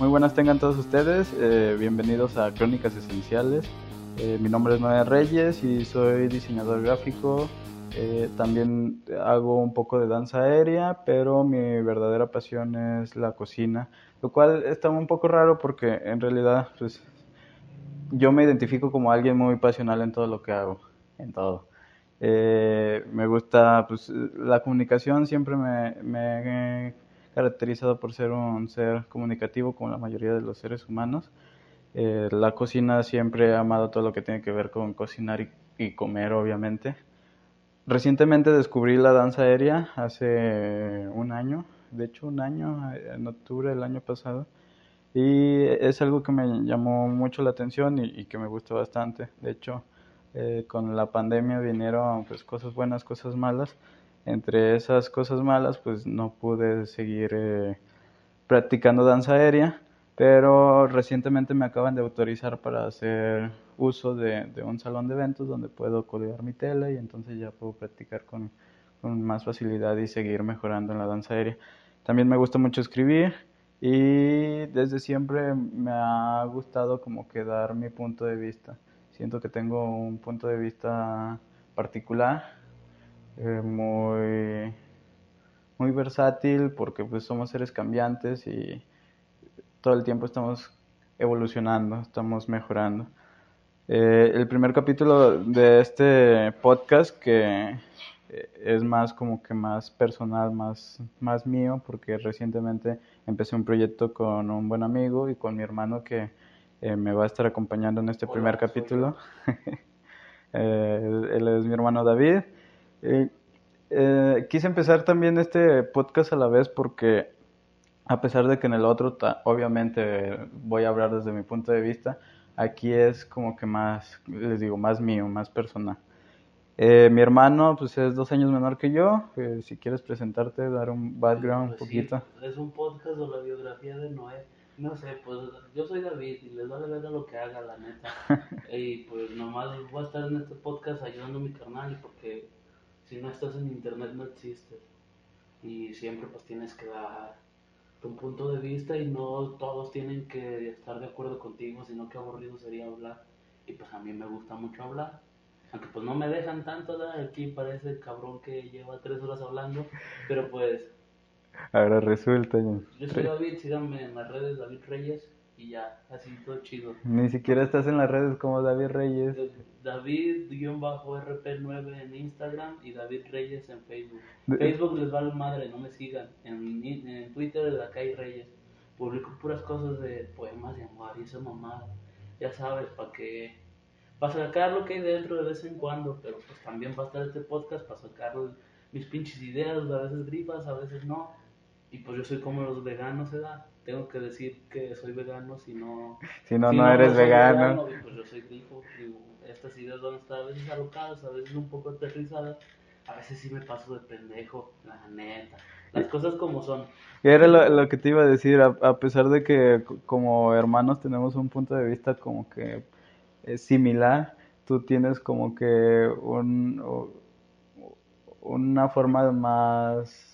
Muy buenas tengan todos ustedes, eh, bienvenidos a Crónicas Esenciales. Eh, mi nombre es Noé Reyes y soy diseñador gráfico. Eh, también hago un poco de danza aérea, pero mi verdadera pasión es la cocina, lo cual está un poco raro porque en realidad pues, yo me identifico como alguien muy pasional en todo lo que hago, en todo. me gusta pues, la comunicación, siempre me, me caracterizado por ser un ser comunicativo como la mayoría de los seres humanos. Eh, la cocina siempre he amado todo lo que tiene que ver con cocinar y, comer, obviamente. Recientemente descubrí la danza aérea hace un año, de hecho un año, en octubre del año pasado, y es algo que me llamó mucho la atención y, que me gusta bastante. De hecho, eh, con la pandemia vinieron pues, cosas buenas, cosas malas entre esas cosas malas, pues no pude seguir eh, practicando danza aérea, pero recientemente me acaban de autorizar para hacer uso de, un salón de eventos donde puedo colgar mi tela y entonces ya puedo practicar con, con más facilidad y seguir mejorando en la danza aérea. También me gusta mucho escribir y desde siempre me ha gustado como que dar mi punto de vista. Siento que tengo un punto de vista particular eh, muy, muy versátil porque pues somos seres cambiantes y todo el tiempo estamos evolucionando, estamos mejorando. Eh, el primer capítulo de este podcast que eh, es más como que más personal, más, más mío, porque recientemente empecé un proyecto con un buen amigo y con mi hermano que me va a estar acompañando en este primer capítulo. él es mi hermano David. Eh, quise empezar también este podcast a la vez porque a pesar de que en el otro obviamente voy a hablar desde mi punto de vista, aquí es como que más, les digo, más mío, más personal. Eh, mi hermano pues es dos años menor que yo, eh, si quieres presentarte, dar un background un pues poquito. es un podcast o la biografía de Noé. No sé, pues yo soy David y les vale ver lo que haga, la neta. y pues nomás voy a estar en este podcast ayudando a mi carnal porque si no estás en internet no existes. Y siempre pues tienes que dar tu punto de vista y no todos tienen que estar de acuerdo contigo, sino que aburrido sería hablar. Y pues a mí me gusta mucho hablar. Aunque pues no me dejan tanto, aquí parece el cabrón que lleva tres horas hablando, pero pues... Ahora resulta. Yo soy David, síganme en las redes David Reyes y ya, así todo chido. Ni siquiera estás en las redes como David Reyes. David-RP9 en Instagram y David Reyes en Facebook. Facebook les vale madre, no me sigan. En, en Twitter de acá hay Reyes. Publico puras cosas de poemas de amor y esa mamada. Ya sabes, para que. Para sacar lo que hay dentro de vez en cuando, pero pues también va a estar este podcast para sacar mis pinches ideas, a veces gripas, a veces no. Y pues yo soy como los veganos, se da tengo que decir que soy vegano si no... Si no, no, eres vegano. pues yo soy grifo, digo, estas ideas van a estar a veces alocadas, a veces un poco aterrizadas, a veces sí me paso de pendejo, la neta. Las cosas como son. Era lo, que te iba a decir, a, pesar de que como hermanos tenemos un punto de vista como que es similar, tú tienes como que un, una forma más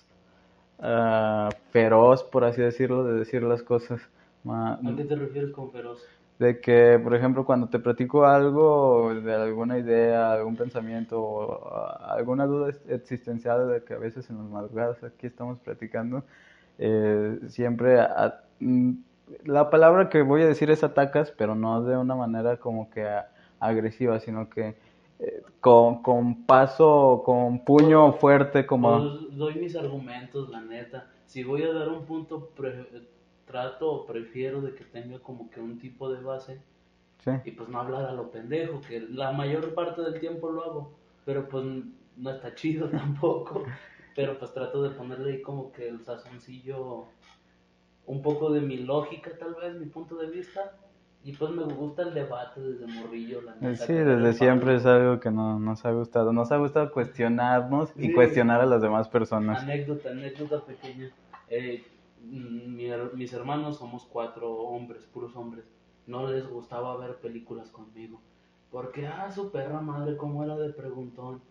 uh, feroz, por así decirlo, de decir las cosas. ¿A qué te refieres con feroz? De que, por ejemplo, cuando te platico algo, de alguna idea, algún pensamiento, o alguna duda existencial de que a veces en las madrugadas aquí estamos platicando, eh, siempre mm, la palabra que voy a decir es atacas, pero no de una manera como que agresiva, sino que con, con paso, con puño fuerte, como... Doy mis argumentos, la neta. Si voy a dar un punto, trato o prefiero de que tenga como que un tipo de base. Y pues no hablar a lo pendejo, que la mayor parte del tiempo lo hago. Pero pues no está chido tampoco. Pero pues trato de ponerle ahí como que el sazoncillo, un poco de mi lógica tal vez, mi punto de vista y pues me gusta el debate desde morrillo, la neta, Sí, desde siempre es algo que no, nos ha gustado. Nos ha gustado cuestionarnos y cuestionar a las demás personas. Anécdota, anécdota pequeña. Eh, mis hermanos somos cuatro hombres, puros hombres. No les gustaba ver películas conmigo. Porque, ah, su perra madre, cómo era de preguntón.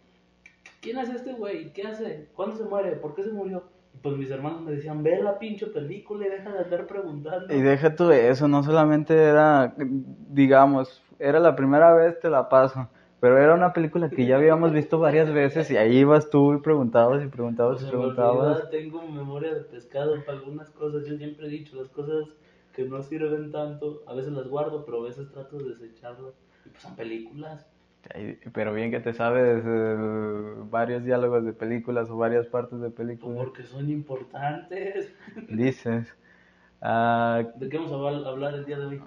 ¿Quién es este güey? ¿Qué hace? ¿Cuándo se muere? ¿Por qué se murió? Pues mis hermanos me decían, ve la pinche película y deja de andar preguntando. Y deja tú eso, no solamente era, digamos, era la primera vez, te la paso. Pero era una película que ya habíamos visto varias veces y ahí ibas tú y preguntabas y preguntabas y Pues, preguntabas. tengo memoria de pescado para algunas cosas. Yo siempre he dicho, las cosas que no sirven tanto, a veces las guardo, pero a veces trato de desecharlas. Y pues son películas. Pero bien que te sabes eh, varios diálogos de películas o varias partes de películas. porque son importantes. Dices. Ah, ¿De qué vamos a hablar- hablar el día de hoy?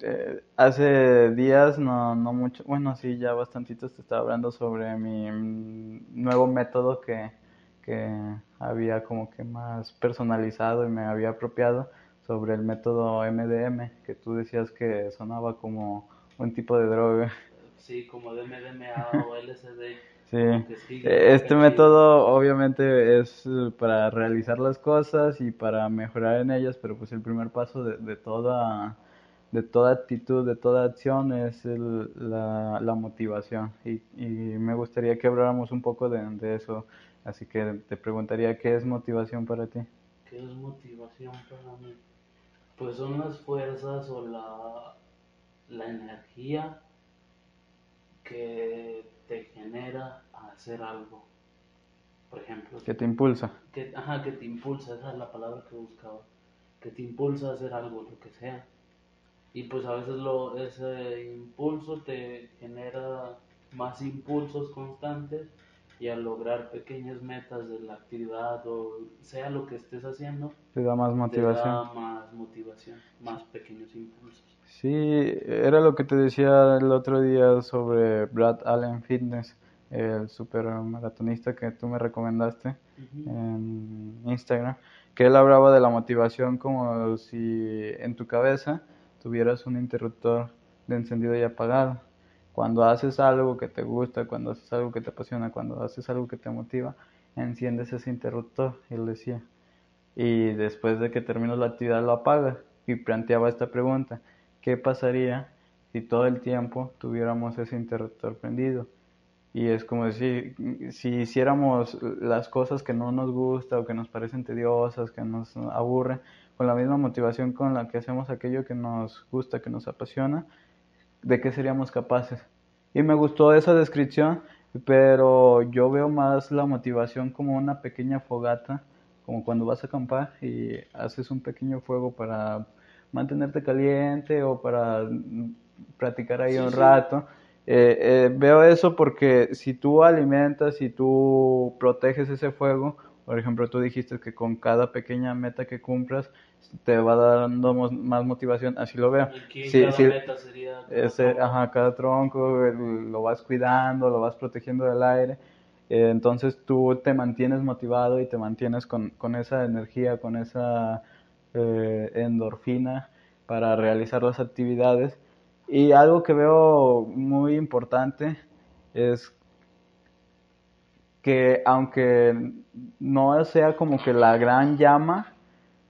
eh, hace días, no, no mucho, bueno, sí, ya bastantitos te estaba hablando sobre mi mm, nuevo método que, que había como que más personalizado y me había apropiado sobre el método MDM, que tú decías que sonaba como un tipo de droga. Sí, como de MDMA o LSD. Sí, Eh, este método obviamente es eh, para realizar las cosas y para mejorar en ellas, pero pues el primer paso de, de toda, de toda actitud, de toda acción es el- la, la motivación. Y, y me gustaría que habláramos un poco de, de eso, así que te preguntaría qué es motivación para ti. ¿Qué es motivación para mí? Pues son las fuerzas o la, la energía que te genera a hacer algo. Por ejemplo, ¿Qué te impulsa? que, ajá, que te impulsa, esa es la palabra que buscaba, que te impulsa a hacer algo, lo que sea. Y pues a veces lo, ese impulso te genera más impulsos constantes y al lograr pequeñas metas de la actividad o sea lo que estés haciendo, Te da más te motivación. da más motivación, más pequeños impulsos. Sí, era lo que te decía el otro día sobre Brad Allen Fitness, el super maratonista que tú me recomendaste en Instagram, que él hablaba de la motivación como si en tu cabeza tuvieras un interruptor de encendido y apagado. Cuando haces algo que te gusta, cuando haces algo que te apasiona, cuando haces algo que te motiva, enciendes ese interruptor, él decía. Y después de que terminas la actividad lo apagas. Y planteaba esta pregunta, ¿qué pasaría si todo el tiempo tuviéramos ese interruptor prendido? Y es como decir, si hiciéramos las cosas que no nos gusta o que nos parecen tediosas, que nos aburren, con la misma motivación con la que hacemos aquello que nos gusta, que nos apasiona, ¿de qué seríamos capaces? Y me gustó esa descripción, pero yo veo más la motivación como una pequeña fogata, como cuando vas a acampar y haces un pequeño fuego para mantenerte caliente o para practicar ahí Sí, un sí. rato. Eh, eh, veo eso porque si tú alimentas, si tú proteges ese fuego, por ejemplo, tú dijiste que con cada pequeña meta que cumplas te va dando más motivación, así lo veo. Aquí en Sí, cada sí, meta sería cada ese, tronco. ajá, cada tronco el- lo vas cuidando, lo vas protegiendo del aire. eh, entonces tú te mantienes motivado y te mantienes con, con esa energía, con esa eh, endorfina para realizar las actividades. Y algo que veo muy importante es que aunque no sea como que la gran llama,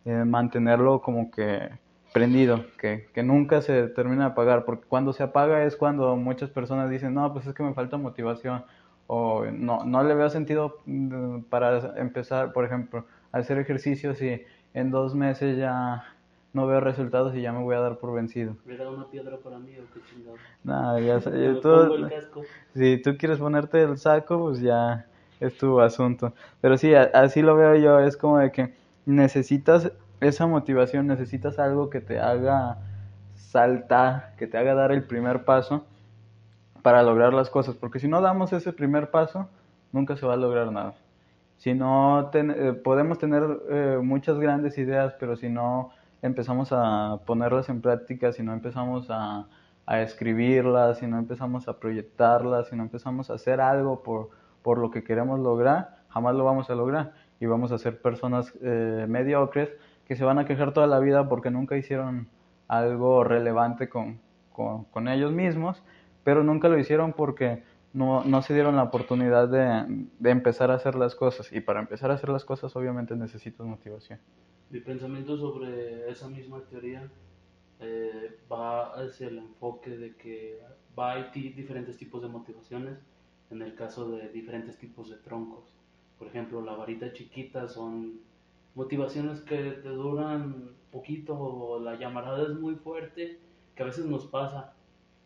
eh, mantenerlo como que prendido, que, que nunca se termina de apagar, porque cuando se apaga es cuando muchas personas dicen, no, pues es que me falta motivación, o no, no le veo sentido mm, para empezar, por ejemplo, a hacer ejercicios y en dos meses ya no veo resultados y ya me voy a dar por vencido. ¿Era una piedra para mí o qué chingado? Nada, ya sé, Me tú- pongo el casco. si tú quieres ponerte el saco, pues ya es tu asunto. Pero sí, a- así lo veo yo, es como de que necesitas esa motivación, necesitas algo que te haga saltar, que te haga dar el primer paso para lograr las cosas, porque si no damos ese primer paso, nunca se va a lograr nada. Si no ten- eh, podemos tener eh, muchas grandes ideas, pero si no empezamos a ponerlas en práctica, si no empezamos a, a escribirlas, si no empezamos a proyectarlas, si no empezamos a hacer algo por, por lo que queremos lograr, jamás lo vamos a lograr. Y vamos a ser personas eh, mediocres que se van a quejar toda la vida porque nunca hicieron algo relevante con, con, con ellos mismos, pero nunca lo hicieron porque no, no se dieron la oportunidad de, de empezar a hacer las cosas. Y para empezar a hacer las cosas obviamente necesitas motivación. Mi pensamiento sobre esa misma teoría eh, va hacia el enfoque de que va hay ti- diferentes tipos de motivaciones en el caso de diferentes tipos de troncos. Por ejemplo, la varita chiquita son motivaciones que te duran poquito o la llamarada es muy fuerte, que a veces nos pasa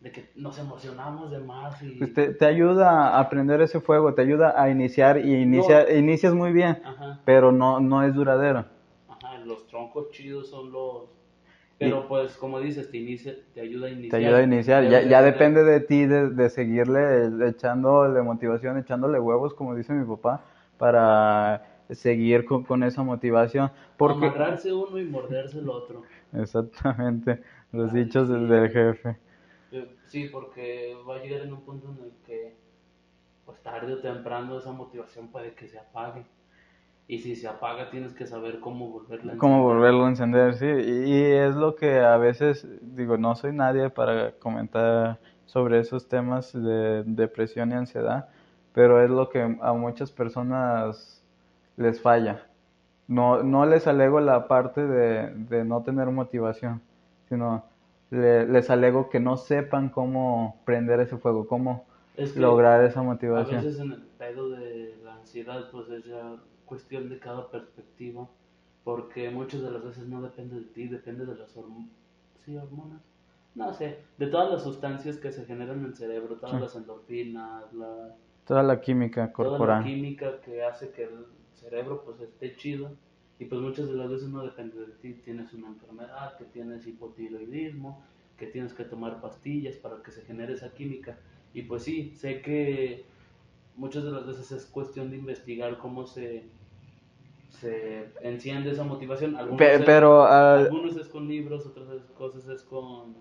de que nos emocionamos de más y... Pues te, te ayuda a aprender ese fuego, te ayuda a iniciar y inicia, inicias muy bien, Ajá, pero no, no es duradero. ajá, los troncos chidos son los... Pero pues como dices, te, inicia, te ayuda a iniciar. Te ayuda a iniciar, ya, ya depende de ti de, de seguirle echándole motivación, echándole huevos, como dice mi papá, para seguir con, con esa motivación. Porque, Amarrarse uno y morderse el otro. exactamente, los Ay, dichos sí. del jefe. Sí, porque va a llegar en un punto en el que, pues tarde o temprano, esa motivación puede que se apague. Y si se apaga, tienes que saber cómo volverla a Cómo encender. volverlo a encender, sí. Y, y es lo que a veces, digo, no soy nadie para comentar sobre esos temas de depresión y ansiedad, pero es lo que a muchas personas les falla. No, no les alego la parte de, de no tener motivación, sino le- les alego que no sepan cómo prender ese fuego, cómo Es que lograr esa a motivación. veces en el pedo de la ansiedad, pues es ya cuestión de cada perspectiva. Porque muchas de las veces no depende de ti, depende de las horm- sí, hormonas. No sé, de todas las sustancias que se generan en el cerebro, todas Sí. las endorfinas, la, Toda la química toda la corporal. química que hace que el cerebro pues esté chido y pues muchas de las veces no depende de ti, tienes una enfermedad, que tienes hipotiroidismo, que tienes que tomar pastillas para que se genere esa química y pues sí, sé que muchas de las veces es cuestión de investigar cómo se se enciende esa motivación, algunos, Pe- es, pero ah, algunos es con libros, otras es- cosas es con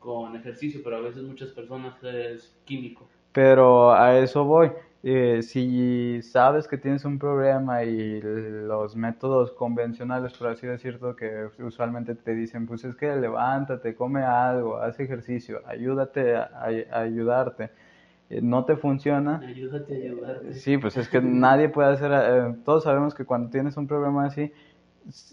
con ejercicio, pero a veces muchas personas es químico. Pero a eso voy. Eh, si sabes que tienes un problema y los métodos convencionales, por así decirlo, que usualmente te dicen, pues es que levántate, come algo, haz ejercicio, ayúdate a, a- a ayudarte, eh, no te funciona. Ayúdate a ayudarte. Sí, pues es que nadie puede hacer, eh, todos sabemos que cuando tienes un problema así,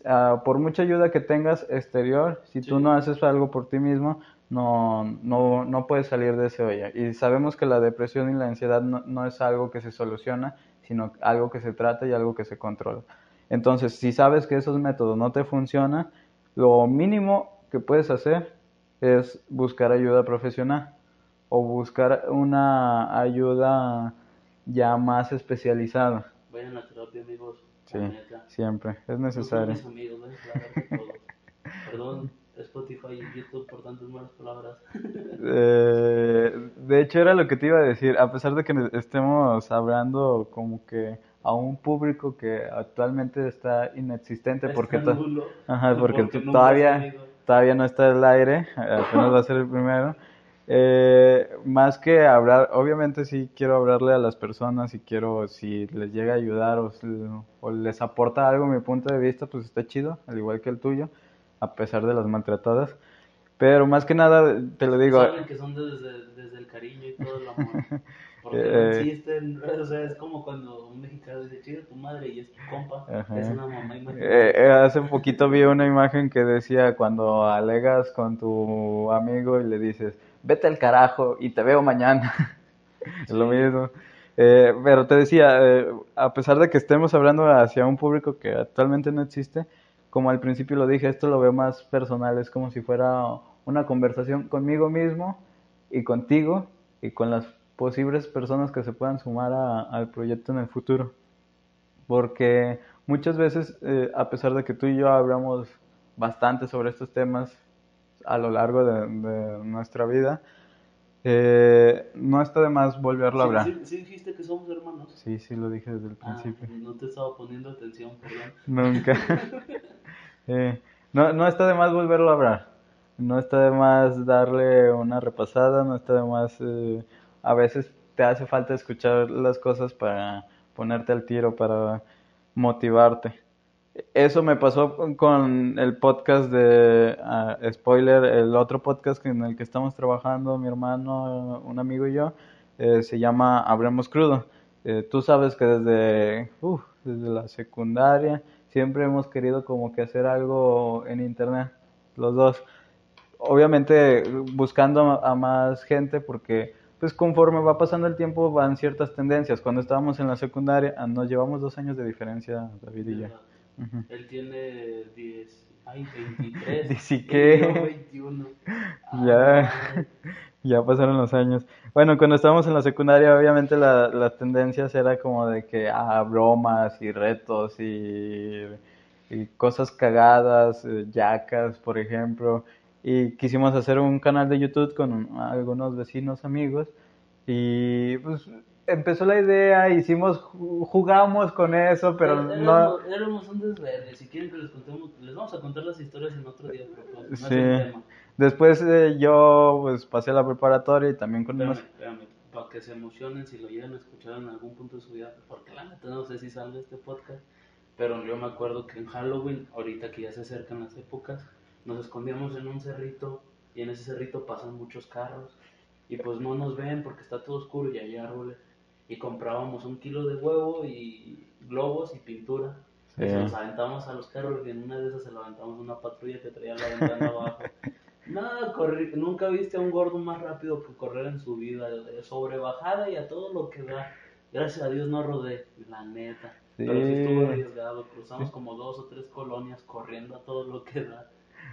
ah, por mucha ayuda que tengas exterior, si tú no haces algo por ti mismo, no, no, no puedes salir de ese hoyo. Y sabemos que la depresión y la ansiedad no, no es algo que se soluciona, sino algo que se trata y algo que se controla. Entonces, si sabes que esos métodos no te funcionan, lo mínimo que puedes hacer es buscar ayuda profesional o buscar una ayuda ya más especializada. Vayan a terapia, amigos. Sí, siempre, es necesario. amigos. Perdón, Spotify y YouTube por tantas malas palabras. Eh, de hecho, era lo que te iba a decir, a pesar de que estemos hablando como que a un público que actualmente está inexistente porque, nulo, Ajá, porque todavía, todavía no está el aire, apenas va a ser el primero. Eh, más que hablar, obviamente sí quiero hablarle a las personas y quiero, si les llega a ayudar o, o les aporta algo mi punto de vista, pues está chido, al igual que el tuyo, a pesar de las maltratadas. Pero más que nada, te lo digo, Saben que son desde, desde el cariño y todo el amor. Porque no Eh, existen, o sea, es como cuando un mexicano dice, chido tu madre y es tu compa, Ajá. es una mamá. Eh, eh, hace poquito vi una imagen que decía cuando alegas con tu amigo y le dices, vete al carajo y te veo mañana. Es lo mismo. Eh, pero te decía, eh, a pesar de que estemos hablando hacia un público que actualmente no existe, como al principio lo dije, esto lo veo más personal, es como si fuera una conversación conmigo mismo y contigo y con las posibles personas que se puedan sumar a- al proyecto en el futuro porque muchas veces, eh, a pesar de que tú y yo hablamos bastante sobre estos temas a lo largo de, de nuestra vida, eh, no está de más volverlo a hablar. sí, sí dijiste que somos hermanos. Sí, sí, lo dije desde el Ah, principio. no te estaba poniendo atención, perdón. Nunca. Eh, no, no está de más volverlo a hablar. No está de más darle una repasada, no está de más... eh, a veces te hace falta escuchar las cosas para ponerte al tiro, para motivarte. Eso me pasó con el podcast de ah, Spoiler, el otro podcast en el que estamos trabajando, mi hermano, un amigo y yo, eh, se llama Hablemos Crudo. Eh, tú sabes que desde, desde la secundaria siempre hemos querido como que hacer algo en internet, los dos. Obviamente buscando a, a más gente porque pues conforme va pasando el tiempo van ciertas tendencias. Cuando estábamos en la secundaria, ah, nos llevamos dos años de diferencia, David y yo. Él tiene 10, ay, 23. Dice que- yo 21. Ah, Ya. madre. Ya pasaron los años. Bueno, cuando estábamos en la secundaria, obviamente la- las tendencias era como de que, ah, bromas y retos y, y cosas cagadas, eh, yacas, por ejemplo. Y quisimos hacer un canal de YouTube con un- algunos vecinos amigos. Y pues empezó la idea, hicimos, ju- jugamos con eso, pero no... éramos, éramos un desverde. Si quieren que les contemos, les vamos a contar las historias en otro día, pero pues, no es Sí. el tema. Después eh, yo pues pasé la preparatoria y también con Espérame, unos... espérame, para que se emocionen si lo llegan a escuchar en algún punto de su vida, porque la neta no sé si salga este podcast, pero yo me acuerdo que en Halloween, ahorita que ya se acercan las épocas, nos escondíamos en un cerrito y en ese cerrito pasan muchos carros y pues no nos ven porque está todo oscuro y hay árboles y comprábamos un kilo de huevo y globos y pintura. Sí. Y se los aventamos a los carros y en una de esas se lo aventamos a una patrulla que traía la ventana abajo. Nada, corri- nunca viste a un gordo más rápido que correr en su vida, sobre bajada y a todo lo que da. Gracias a Dios no rodé, la neta. Pero sí estuvo Sí. arriesgado, cruzamos como dos o tres colonias corriendo a todo lo que da.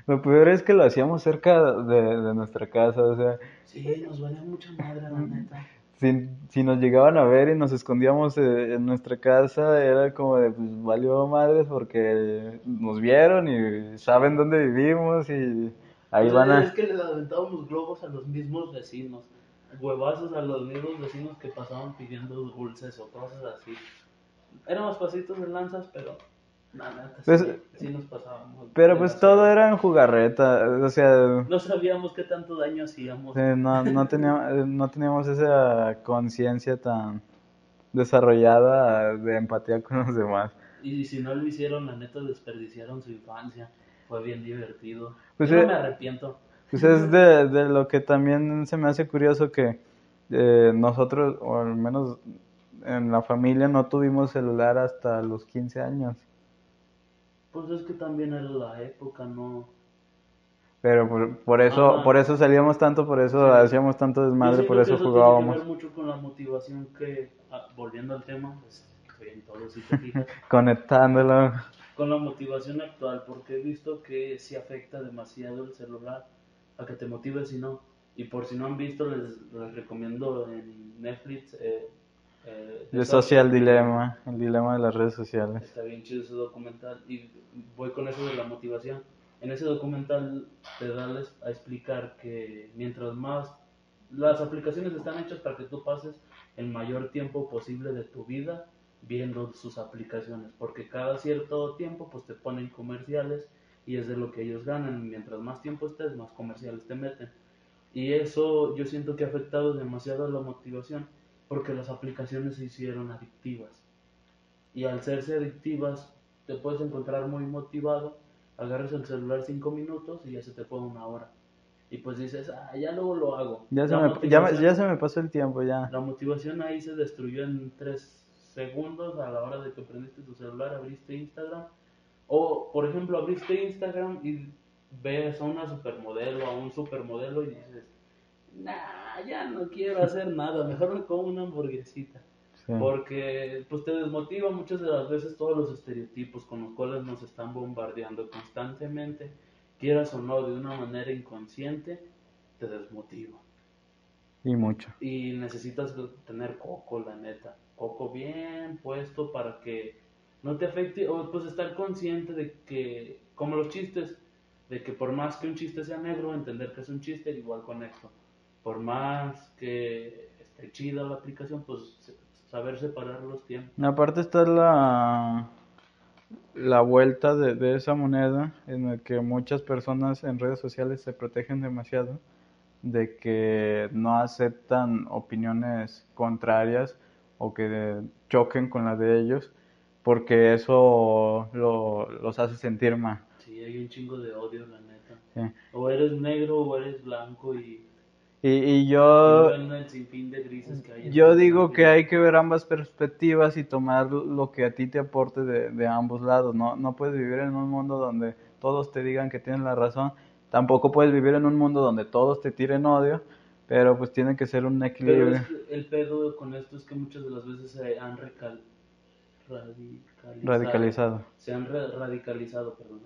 Lo peor es que lo hacíamos cerca de, de nuestra casa, o sea, Sí, nos valía mucha madre, la neta. Si, si nos llegaban a ver y nos escondíamos eh, en nuestra casa, era como de, pues valió madres porque nos vieron y saben dónde vivimos y ahí sea, van a... Es que les aventábamos globos a los mismos vecinos, huevazos a los mismos vecinos que pasaban pidiendo dulces o cosas así. Éramos pasitos de lanzas, pero Pues, sí, sí nos pasábamos. Pero pues todo era en jugarreta, o sea, No sabíamos qué tanto daño hacíamos. eh, no, no teníamos, no teníamos esa conciencia tan desarrollada de empatía con los demás. Y si no lo hicieron, la neta desperdiciaron su infancia. Fue bien divertido. Pues, Yo eh, no me arrepiento. Pues es de, de lo que también se me hace curioso que eh, nosotros, o al menos en la familia, no tuvimos celular hasta los 15 años. Pues es que también era la época, ¿no? Pero por, por eso, Ajá. por eso salíamos tanto, por eso Sí. hacíamos tanto desmadre, por que eso tiene que jugábamos. ver mucho con la motivación que, ah, volviendo al tema, pues estoy en todo si te fijas, Conectándolo. con la motivación actual, porque he visto que sí afecta demasiado el celular a que te motives y no. Y por si no han visto, les, les recomiendo en Netflix eh, eh, The Social Dilemma, el dilema de las redes sociales. Está bien chido ese documental y voy con eso de la motivación. En ese documental te dan a explicar que mientras más las aplicaciones están hechas para que tú pases el mayor tiempo posible de tu vida viendo sus aplicaciones, porque cada cierto tiempo pues te ponen comerciales y es de lo que ellos ganan. Mientras más tiempo estés, más comerciales te meten. Y eso yo siento que ha afectado demasiado a la motivación porque las aplicaciones se hicieron adictivas y al serse adictivas te puedes encontrar muy motivado, agarras el celular cinco minutos y ya se te fue una hora. Y pues dices, ah, ya luego lo hago. Ya se, me, ya se me pasó el tiempo, ya. La motivación ahí se destruyó en tres segundos a la hora de que prendiste tu celular, abriste Instagram. O, por ejemplo, abriste Instagram y ves a una supermodelo, a un supermodelo y dices, nah, ya no quiero hacer nada, mejor me como una hamburguesita. Sí. Porque pues te desmotiva muchas de las veces todos los estereotipos con los cuales nos están bombardeando constantemente, quieras o no, de una manera inconsciente, te desmotiva. Y mucho. Y necesitas tener coco, la neta. Coco bien puesto para que no te afecte, o pues estar consciente de que, como los chistes, de que por más que un chiste sea negro, entender que es un chiste, igual con esto. Por más que esté chida la aplicación, pues saber separar los tiempos. Aparte está la, la vuelta de, de esa moneda en el que muchas personas en redes sociales se protegen demasiado de que no aceptan opiniones contrarias o que choquen con la de ellos porque eso lo- los hace sentir mal. Sí, hay un chingo de odio, la neta. Sí. O eres negro o eres blanco y, Y, y yo, yo digo que hay que ver ambas perspectivas y tomar lo que a ti te aporte de, de ambos lados. No, no puedes vivir en un mundo donde todos te digan que tienes la razón. Tampoco puedes vivir en un mundo donde todos te tiren odio, pero pues tiene que ser un Pero equilibrio. es que el pedo con esto es que muchas de las veces se han recal... radicalizado. Radicalizado. Se han ra- radicalizado, perdón.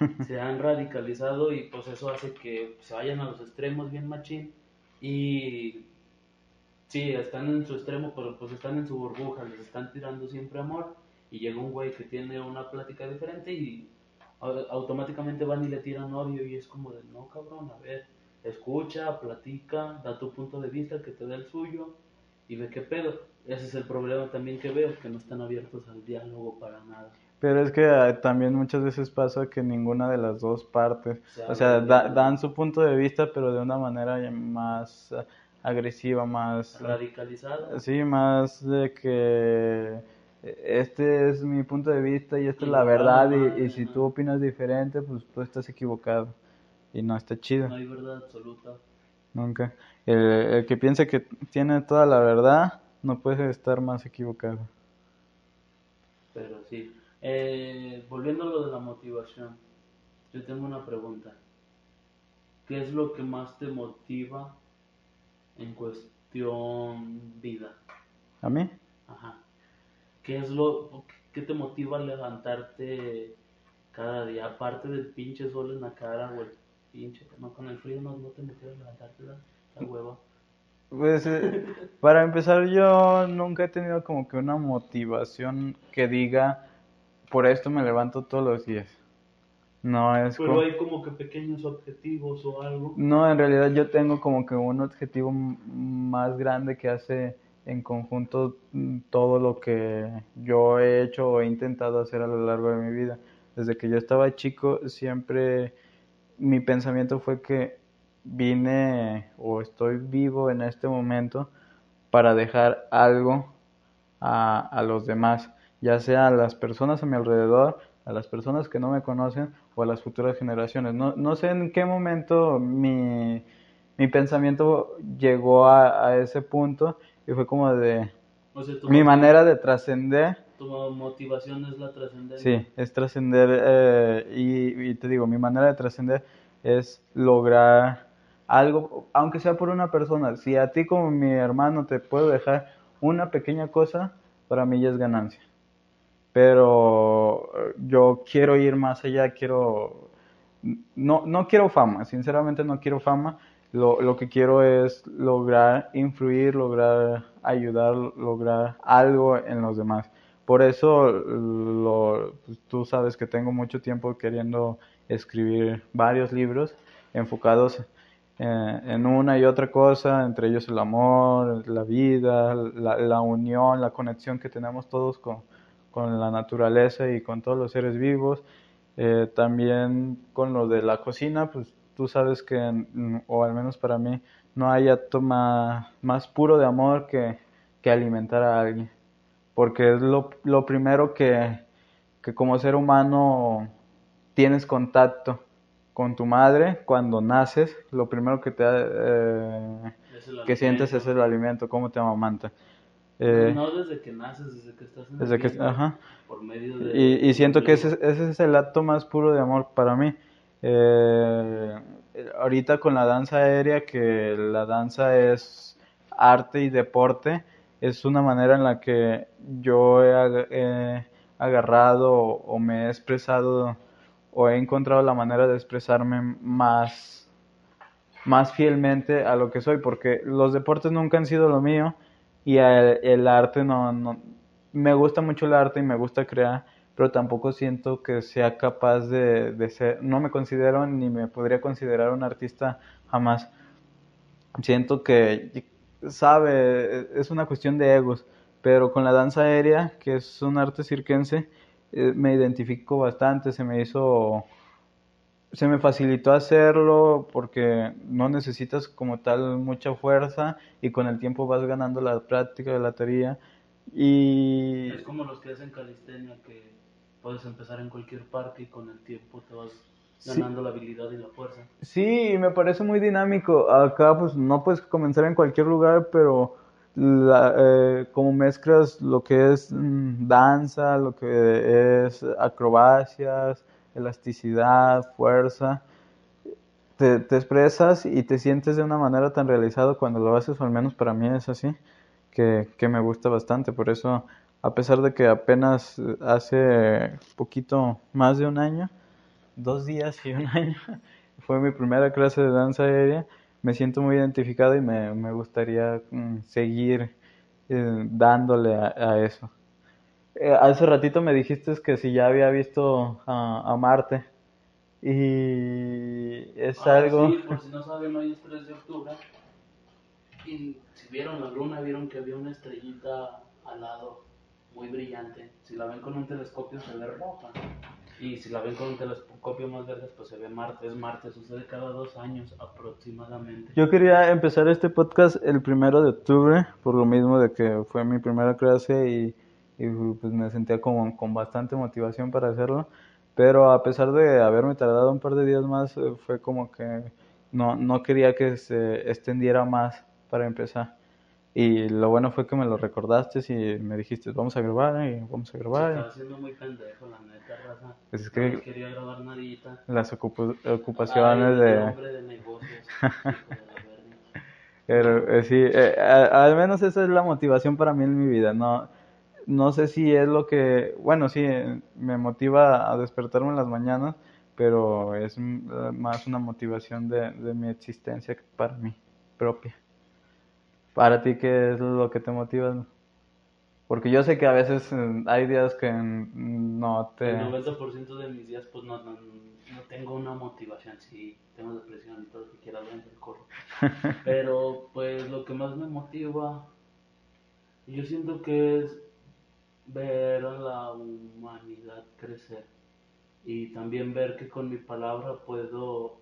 se han radicalizado y pues eso hace que se vayan a los extremos bien machín y sí, están en su extremo, pero pues están en su burbuja, les están tirando siempre amor y llega un güey que tiene una plática diferente y au- automáticamente van y le tiran odio y es como de, no cabrón, a ver, escucha, platica, da tu punto de vista, que te dé el suyo y ve qué pedo. Ese es el problema también que veo, que no están abiertos al diálogo para nada. Pero es que eh, también muchas veces pasa que ninguna de las dos partes, Se o sea, da- dan su punto de vista, pero de una manera más eh, agresiva, más, radicalizado. sí, más de que eh, este es mi punto de vista y esta es la verdad y, si tú opinas diferente, pues tú estás equivocado y no está chido, No hay verdad absoluta. nunca. El, el que piensa que tiene toda la verdad no puede estar más equivocado. Pero sí. Eh, volviendo a lo de la motivación, yo tengo una pregunta. ¿Qué es lo que más te motiva en cuestión vida? ¿A mí? Ajá. ¿Qué es lo qué te motiva a levantarte cada día? Aparte del pinche sol en la cara o el pinche, no con el frío no, no te motiva a levantarte la, la hueva. Pues eh, para empezar yo nunca he tenido como que una motivación que diga por esto me levanto todos los días. No es Pero como... hay como que pequeños objetivos o algo. No, en realidad yo tengo como que un objetivo más grande que hace en conjunto mm, todo lo que yo he hecho o he intentado hacer a lo largo de mi vida. Desde que yo estaba chico siempre mi pensamiento fue que vine o estoy vivo en este momento para dejar algo a, a los demás, ya sea a las personas a mi alrededor, a las personas que no me conocen o a las futuras generaciones. No, no sé en qué momento mi, mi pensamiento llegó a, a ese punto y fue como de O sea, tu mi manera de trascender. Tu motivación es la trascendencia. Sí, es trascender eh, y, y te digo, mi manera de trascender es lograr algo, aunque sea por una persona. Si a ti como mi hermano te puedo dejar una pequeña cosa, para mí ya es ganancia. Pero eh, yo quiero ir más allá, quiero... No, no quiero fama, sinceramente no quiero fama. Lo, lo que quiero es lograr influir, lograr ayudar, lograr algo en los demás. Por eso lo, pues, tú sabes que tengo mucho tiempo queriendo escribir varios libros enfocados eh, en una y otra cosa, entre ellos el amor, la vida, la, la unión, la conexión que tenemos todos con, con la naturaleza y con todos los seres vivos. Eh, también con lo de la cocina, pues tú sabes que, o al menos para mí, no hay acto más, más puro de amor que, que alimentar a alguien. Porque es lo, lo primero que, que como ser humano tienes contacto con tu madre cuando naces, lo primero que te eh, que sientes es el alimento, cómo te amamanta. Eh, No desde que naces, desde que estás en el desde que, ajá. por medio de... Y, y siento que ese, ese es el acto más puro de amor para mí. Eh, ahorita con la danza aérea, que la danza es arte y deporte, es una manera en la que yo he, ag- he agarrado o, o me he expresado o he encontrado la manera de expresarme más, más fielmente a lo que soy, porque los deportes nunca han sido lo mío y el, el arte no, no, me gusta mucho el arte y me gusta crear, pero tampoco siento que sea capaz de, de ser, no me considero ni me podría considerar un artista jamás. Siento que, sabe, es una cuestión de egos, pero con la danza aérea, que es un arte circense, eh, me identifico bastante, se me hizo, se me facilitó hacerlo porque no necesitas como tal mucha fuerza y con el tiempo vas ganando la práctica de la teoría y Es como los que hacen calistenia, que puedes empezar en cualquier parque y con el tiempo te vas Sí. ganando la habilidad y la fuerza. Sí, me parece muy dinámico. Acá pues no puedes comenzar en cualquier lugar, pero la, eh, como mezclas lo que es mm, danza, lo que es acrobacias, elasticidad, fuerza, te, te expresas y te sientes de una manera tan realizado cuando lo haces, o al menos para mí es así, que, que me gusta bastante. Por eso a pesar de que apenas hace poquito más de un año, dos días y un año, fue mi primera clase de danza aérea, me siento muy identificado y me, me gustaría mm, seguir eh, dándole a, eso. Eh, hace ratito me dijiste que si ya había visto a, Marte y es ah, algo... Sí, por si no saben, hoy es 3 de octubre y si vieron la luna, vieron que había una estrellita al lado muy brillante. Si la ven con un telescopio se ve roja. Y si la ven con un telescopio más verde, pues se ve Marte. Es Marte, sucede cada dos años aproximadamente. Yo quería empezar este podcast el primero de octubre, por lo mismo de que fue mi primera clase y, pues me sentía como, con bastante motivación para hacerlo. Pero a pesar de haberme tardado un par de días más, eh, fue como que no, no quería que se extendiera más para empezar. Y lo bueno fue que me lo recordaste y me dijiste, vamos a grabar y vamos a grabar. estaba haciendo muy pendejo, la neta, raza. Pues es que no quería grabar nadita. Las ocupaciones de... hombre de negocios, Pero eh, sí, eh, al menos esa es la motivación para mí en mi vida. No, no sé si es lo que, bueno, sí, me motiva a despertarme en las mañanas, pero es más una motivación de, de mi existencia para mí propia. Para ti, ¿qué es lo que te motiva? Porque yo sé que a veces eh, hay días que no te... El 90% de mis días pues no, no, tengo una motivación, sí, tengo depresión y todo lo que quiera dentro del corro. Pero pues lo que más me motiva, yo siento que es ver a la humanidad crecer y también ver que con mi palabra puedo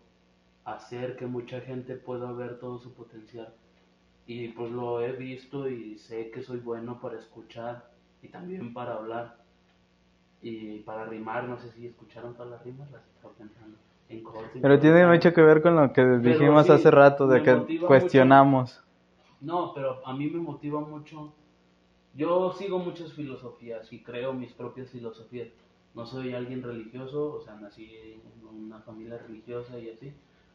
hacer que mucha gente pueda ver todo su potencial y pues lo he visto y sé que soy bueno para escuchar y también para hablar y para rimar, no sé si escucharon todas las rimas, las estaba pensando. En Pero tiene mucho que ver con lo que dijimos hace rato, de que cuestionamos. No, pero a mí me motiva mucho. Yo sigo muchas filosofías y creo mis propias filosofías. No soy alguien religioso, o sea, nací en una familia religiosa y así,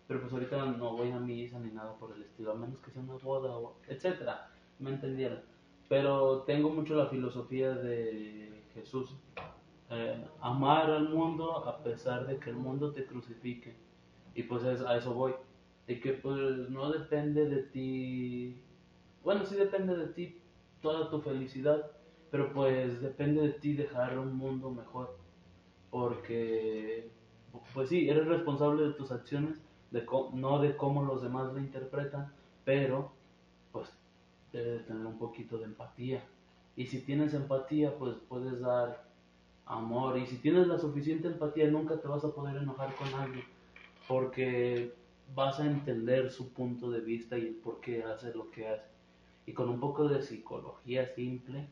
pero pues ahorita no voy a misa ni nada por el estilo, a menos que sea una boda, o etcétera, me entendieron. Pero tengo mucho la filosofía de Jesús, eh, amar al mundo a pesar de que el mundo te crucifique. Y pues a eso voy. Y que pues no depende de ti, bueno, sí depende de ti toda tu felicidad, pero pues depende de ti dejar un mundo mejor. Porque, pues sí, eres responsable de tus acciones de no de cómo los demás lo interpretan, pero pues debes tener un poquito de empatía. Y si tienes empatía, pues puedes dar amor. Y si tienes la suficiente empatía, nunca te vas a poder enojar con alguien, porque vas a entender su punto de vista y el por qué hace lo que hace. Y con un poco de psicología simple,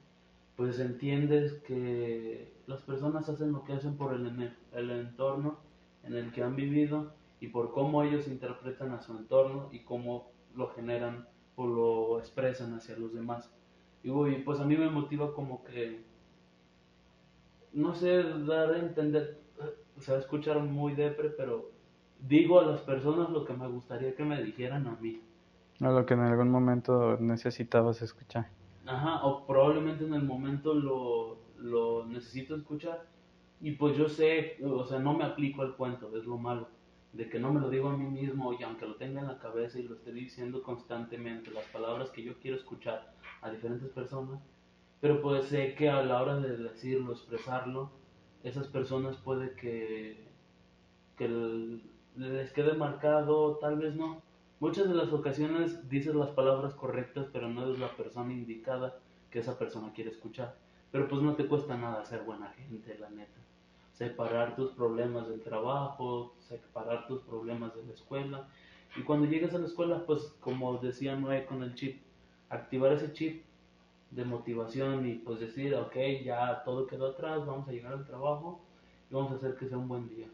pues entiendes que las personas hacen lo que hacen por el, el entorno en el que han vivido y por cómo ellos interpretan a su entorno y cómo lo generan o lo expresan hacia los demás. Y pues a mí me motiva como que, no sé, dar a entender, o sea, escuchar muy depre, pero digo a las personas lo que me gustaría que me dijeran a mí. A lo que en algún momento necesitabas escuchar. Ajá, o probablemente en el momento lo, lo necesito escuchar. Y pues yo sé, o sea, no me aplico al cuento, es lo malo de que no me lo digo a mí mismo y aunque lo tenga en la cabeza y lo esté diciendo constantemente, las palabras que yo quiero escuchar a diferentes personas, pero pues sé que a la hora de decirlo, expresarlo, esas personas puede que, que les quede marcado, tal vez no. Muchas de las ocasiones dices las palabras correctas, pero no es la persona indicada que esa persona quiere escuchar. Pero pues no te cuesta nada ser buena gente, la neta separar tus problemas del trabajo, separar tus problemas de la escuela. Y cuando llegues a la escuela, pues como decía Noé con el chip, activar ese chip de motivación y pues decir, ok, ya todo quedó atrás, vamos a llegar al trabajo y vamos a hacer que sea un buen día.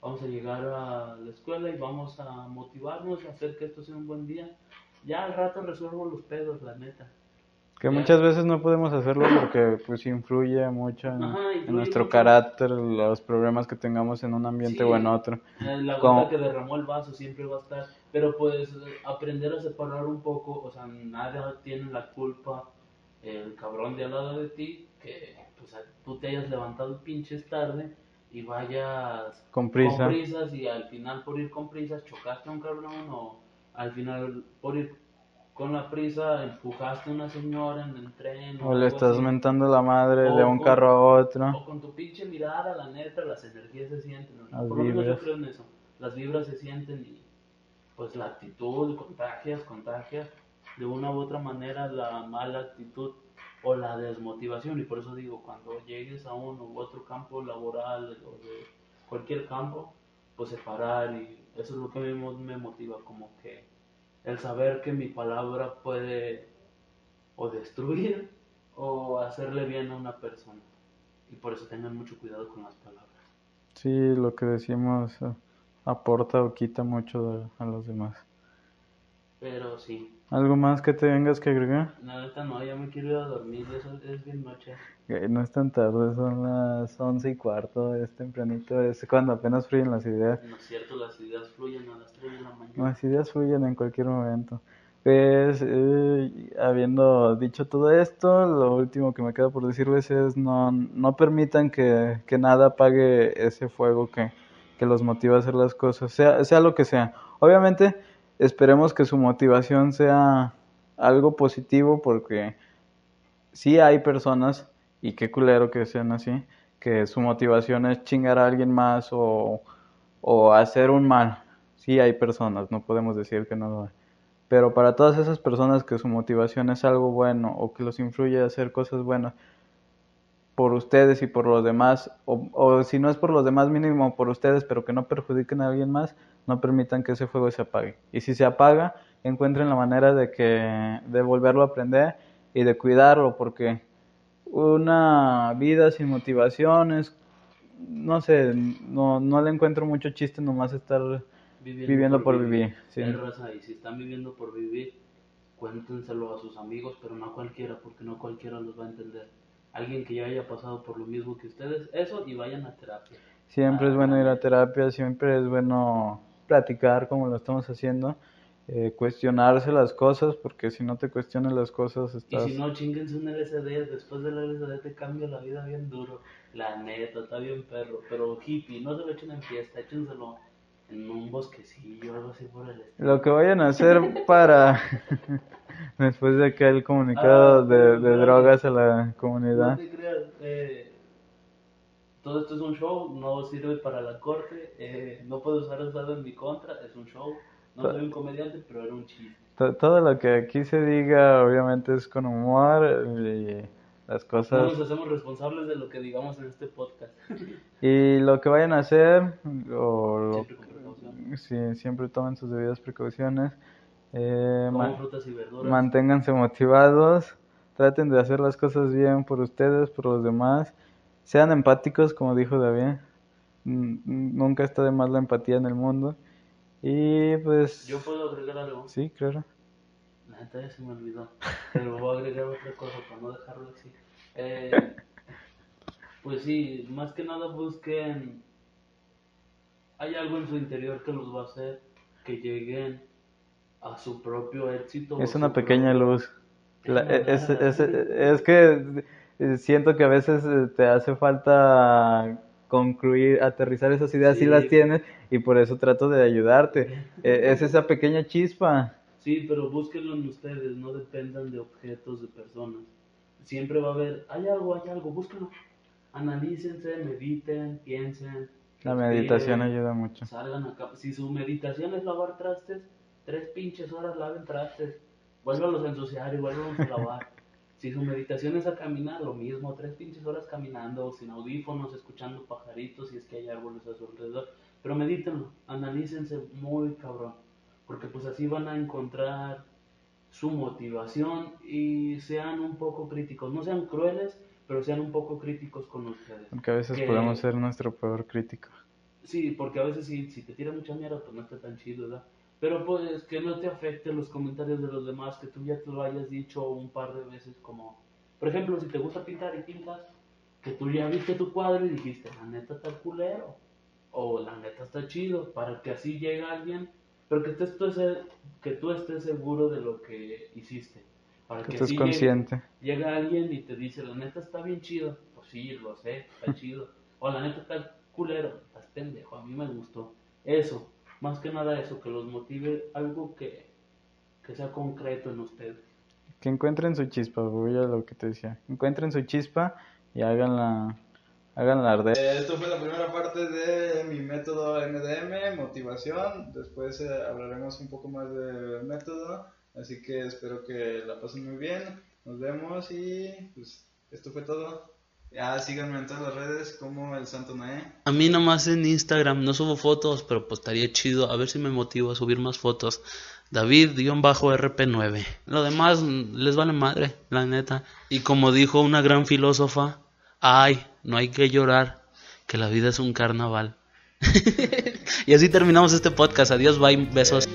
Vamos a llegar a la escuela y vamos a motivarnos a hacer que esto sea un buen día. Ya al rato resuelvo los pedos, la neta. Que muchas veces no podemos hacerlo porque pues influye mucho en, nuestro carácter, los problemas que tengamos en un ambiente o en otro. La gota que derramó el vaso siempre va a estar, pero pues aprender a separar un poco, o sea, nadie tiene la culpa el cabrón de al lado de ti, que pues tú te hayas levantado pinches tarde y vayas con, prisa. prisas y al final por ir con prisas chocaste a un cabrón o al final por ir con la prisa empujaste a una señora en el tren. O, le estás mentando la madre de un carro a otro. O con tu pinche mirada, la neta, las energías se sienten. Por lo menos yo creo en eso. Las vibras se sienten y pues la actitud contagias, contagias. De una u otra manera la mala actitud o la desmotivación. Y por eso digo, cuando llegues a uno u otro campo laboral o de cualquier campo, pues separar y eso es lo que me motiva, como que el saber que mi palabra puede o destruir o hacerle bien a una persona. Y por eso tengan mucho cuidado con las palabras. Sí, lo que decimos eh, aporta o quita mucho a los demás. Pero sí. ¿Algo más que te vengas que agregar? Nada, no, ya me quiero ir a dormir, eso es bien noche. No es tan tarde, son las once y cuarto, es tempranito, es cuando apenas fluyen las ideas. No es cierto, las ideas fluyen a las tres de la mañana. Las ideas fluyen en cualquier momento. Pues, eh, habiendo dicho todo esto, lo último que me queda por decirles es no, no permitan que, que nada apague ese fuego que, que los motiva a hacer las cosas, sea, sea lo que sea. Obviamente, esperemos que su motivación sea algo positivo porque sí hay personas, y qué culero que sean así, que su motivación es chingar a alguien más o, o hacer un mal. Sí hay personas, no podemos decir que no lo hay. Pero para todas esas personas que su motivación es algo bueno o que los influye a hacer cosas buenas por ustedes y por los demás, o, o si no es por los demás mínimo por ustedes, pero que no perjudiquen a alguien más, no permitan que ese fuego se apague. Y si se apaga, encuentren la manera de que de volverlo a prender y de cuidarlo porque una vida sin motivaciones no sé, no, no le encuentro mucho chiste nomás estar viviendo, por, vivir. Sí. y si están viviendo por vivir, cuéntenselo a sus amigos, pero no a cualquiera, porque no cualquiera los va a entender. Alguien que ya haya pasado por lo mismo que ustedes, eso y vayan a terapia. Siempre es bueno ir a terapia, siempre es bueno platicar como lo estamos haciendo, eh, cuestionarse las cosas, porque si no te cuestionas las cosas estás... Y si no, chinguense un LSD, después del LSD te cambia la vida bien duro, la neta, está bien perro, pero hippie, no se lo echen en fiesta, échenselo en un bosquecillo, algo así por el estilo. Lo que vayan a hacer para... después de que el comunicado ah, de, de drogas a la comunidad. No te creas, eh, todo esto es un show, no sirve para la corte, eh, no puedo usar eso en mi contra, es un show. No soy un comediante, pero era un chiste. Todo lo que aquí se diga, obviamente, es con humor y las cosas. No nos hacemos responsables de lo que digamos en este podcast. y lo que vayan a hacer, o siempre precaución. Sí, siempre tomen sus debidas precauciones. Eh, frutas y verduras. Manténganse motivados. Traten de hacer las cosas bien por ustedes, por los demás. Sean empáticos, como dijo David. Nunca está de más la empatía en el mundo. Y pues... ¿Yo puedo agregar algo? Sí, claro. La neta ya se me olvidó. Pero voy a agregar otra cosa para no dejarlo así. Eh, pues sí, más que nada busquen... Hay algo en su interior que los va a hacer que lleguen a su propio éxito. Es una pequeña luz. es, es, es, que siento que a veces eh, te hace falta concluir, aterrizar esas ideas si las tienes y por eso trato de ayudarte. E, es esa pequeña chispa. Sí, pero búsquenlo en ustedes, no dependan de objetos, de personas. Siempre va a haber, hay algo, hay algo, búsquenlo. Analícense, mediten, piensen. La meditación ayuda mucho. Salgan acá. Si su meditación es lavar trastes, tres pinches horas laven trastes. Vuélvalos a ensuciar y vuélvalos a lavar. Si su meditación es a caminar, lo mismo, tres pinches horas caminando, sin audífonos, escuchando pajaritos, si es que hay árboles a su alrededor. Pero medítenlo, analícense muy cabrón, porque pues así van a encontrar su motivación y sean un poco críticos. No sean crueles, pero sean un poco críticos con ustedes. Porque a veces podemos ser nuestro peor crítico. Sí, porque a veces si, si te tira mucha mierda, pues no está tan chido, ¿verdad? Pero pues que no te afecten los comentarios de los demás, que tú ya te lo hayas dicho un par de veces como... Por ejemplo, si te gusta pintar y pintas, que tú ya viste tu cuadro y dijiste, la neta está culero, o la neta está chido, para que así llegue alguien, pero que, estés, que tú estés seguro de lo que hiciste. Para Que que estés llegue- consciente. llega alguien y te dice, la neta está bien chido. Pues sí, lo sé, está chido. O la neta está culero, estás pendejo, a mí me gustó. Eso, más que nada eso, que los motive algo que, que sea concreto en ustedes. Que encuentren su chispa, voy a lo que te decía. Encuentren su chispa y háganla, háganla arder. Esto fue la primera parte de mi método MDM, motivación. Después eh, hablaremos un poco más del método. Así que espero que la pasen muy bien. Nos vemos y pues esto fue todo. Ya síganme en todas las redes como el Santo Noé. A mí nomás en Instagram no subo fotos, pero pues estaría chido. A ver si me motivo a subir más fotos. David-RP9. Lo demás les vale madre, la neta. Y como dijo una gran filósofa, ay, no hay que llorar, que la vida es un carnaval. y así terminamos este podcast. Adiós, bye, besos.